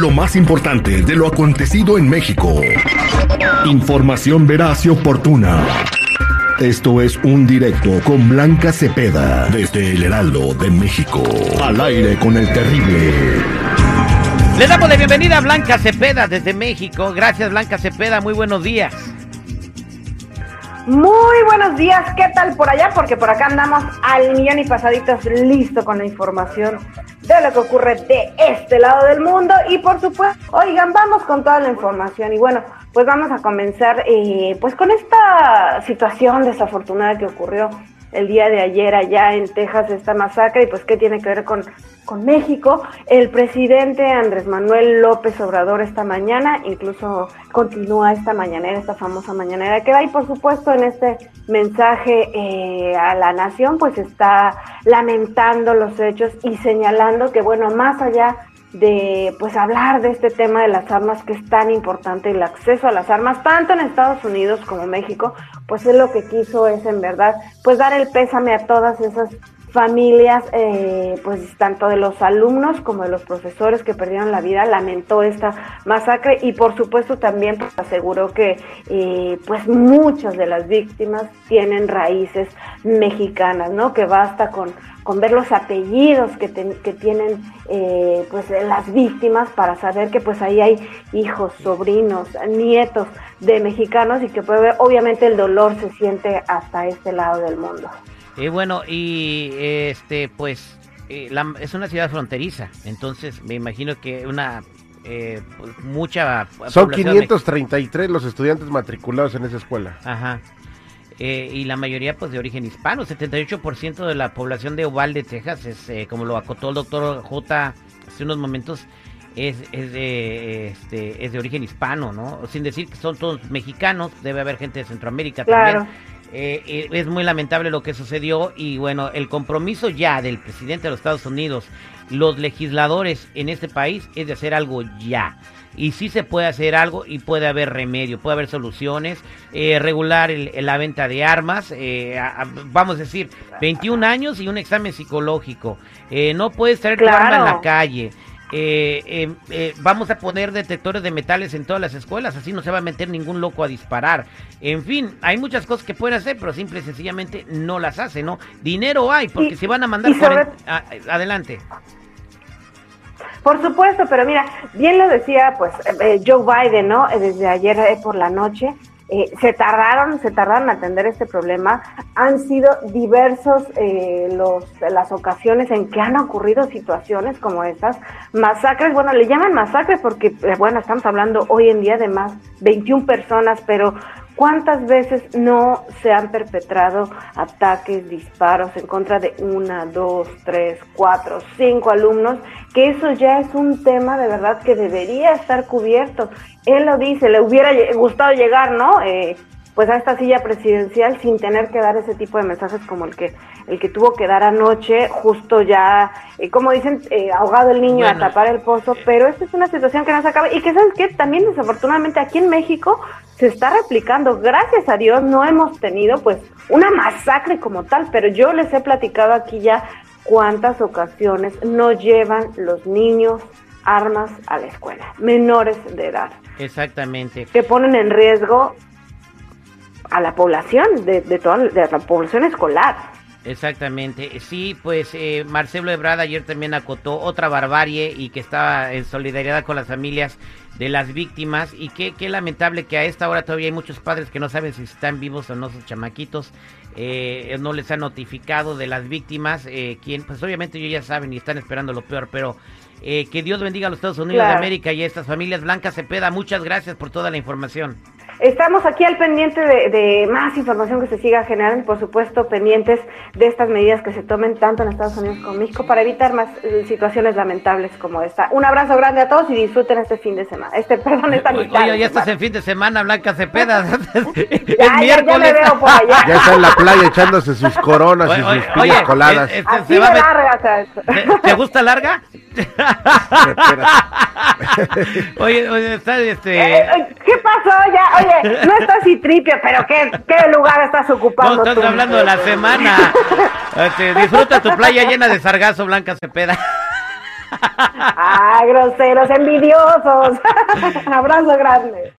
Lo más importante de lo acontecido en México. Información veraz y oportuna. Esto es un directo con Blanca Cepeda desde el Heraldo de México. Al aire con el terrible. Le damos la bienvenida a Blanca Cepeda desde México. Gracias Blanca Cepeda, muy buenos días. Muy buenos días, ¿qué tal por allá? Porque por acá andamos al millón y pasaditos listo con la información de lo que ocurre de este lado del mundo. Y por supuesto, oigan, vamos con toda la información. Y bueno, pues vamos a comenzar eh, pues con esta situación desafortunada que ocurrió el día de ayer allá en Texas esta masacre y pues qué tiene que ver con, con México. El presidente Andrés Manuel López Obrador esta mañana incluso continúa esta mañanera, esta famosa mañanera que va y por supuesto en este mensaje eh, a la nación pues está lamentando los hechos y señalando que bueno, más allá de pues hablar de este tema de las armas que es tan importante el acceso a las armas tanto en Estados Unidos como México pues es lo que quiso es en verdad pues dar el pésame a todas esas familias eh, pues tanto de los alumnos como de los profesores que perdieron la vida lamentó esta masacre y por supuesto también pues, aseguró que eh, pues muchas de las víctimas tienen raíces mexicanas no que basta con con ver los apellidos que, que tienen eh, pues las víctimas para saber que pues ahí hay hijos, sobrinos, nietos de mexicanos y que puede obviamente el dolor se siente hasta este lado del mundo. Y bueno, y este pues eh, es una ciudad fronteriza, entonces me imagino que una eh, pues, mucha son 533 los estudiantes matriculados en esa escuela. Ajá. Eh, y la mayoría pues de origen hispano. 78% de la población de Uvalde, Texas, es eh, como lo acotó el doctor J hace unos momentos, es, es, de, este, es de origen hispano, ¿no? Sin decir que son todos mexicanos, debe haber gente de Centroamérica también. Eh, es muy lamentable lo que sucedió y bueno, el compromiso ya del presidente de los Estados Unidos, los legisladores en este país es de hacer algo ya. Y sí se puede hacer algo y puede haber remedio, puede haber soluciones, eh, regular la venta de armas, eh, vamos a decir, 21 años y un examen psicológico, eh, no puedes traer tu arma en la calle. Vamos a poner detectores de metales en todas las escuelas, así no se va a meter ningún loco a disparar. En fin, hay muchas cosas que pueden hacer, pero simple y sencillamente no las hace, ¿no? Dinero hay, porque se van a mandar... adelante. Por supuesto, pero mira, bien lo decía pues eh, Joe Biden, ¿no? Eh, desde ayer eh, por la noche, se tardaron, se tardaron en atender este problema. Han sido diversos los, las ocasiones en que han ocurrido situaciones como estas, masacres, bueno, le llaman masacres porque, bueno, estamos hablando hoy en día de más 21 personas, pero ¿Cuántas veces no se han perpetrado ataques, disparos en contra de una, dos, tres, cuatro, cinco alumnos? Que eso ya es un tema de verdad que debería estar cubierto. Él lo dice, le hubiera gustado llegar, ¿no? Eh, pues a esta silla presidencial sin tener que dar ese tipo de mensajes como el que el que tuvo que dar anoche, justo ya, eh, como dicen, eh, ahogado el niño a tapar el pozo, pero esta es una situación que no se acaba y que sabes que también desafortunadamente aquí en México se está replicando. Gracias a Dios no hemos tenido pues una masacre como tal, pero yo les he platicado aquí ya cuántas ocasiones no llevan los niños armas a la escuela, menores de edad. Exactamente. Que ponen en riesgo a la población, de, de toda de la población escolar. Exactamente, sí, pues eh, Marcelo Ebrard ayer también acotó otra barbarie y que estaba en solidaridad con las familias de las víctimas y qué, qué lamentable que a esta hora todavía hay muchos padres que no saben si están vivos o no sus chamaquitos, eh, no les han notificado de las víctimas, eh, quien pues obviamente ellos ya saben y están esperando lo peor, pero eh, que Dios bendiga a los Estados Unidos de América y a estas familias. Blanca Cepeda, muchas gracias por toda la información. Estamos aquí al pendiente de, más información que se siga generando y por supuesto pendientes de estas medidas que se tomen tanto en Estados Unidos como en México para evitar más eh, situaciones lamentables como esta. Un abrazo grande a todos y disfruten este fin de semana. Este, perdón, esta mitad. Oye, ya estás en fin de semana, Blanca Cepeda. ya, miércoles. Ya, veo por allá. ya está en la playa echándose sus coronas y sus piñas coladas. Así va larga, ¿Te gusta larga? oye, oye, está este. Eh, eh, ¿Qué pasó ya? Oye, no estás tripia, pero ¿qué, ¿qué lugar estás ocupando? No, estás hablando de la semana. Este, disfruta tu playa llena de sargazo, Blanca Cepeda. ah, groseros, envidiosos. Abrazo grande.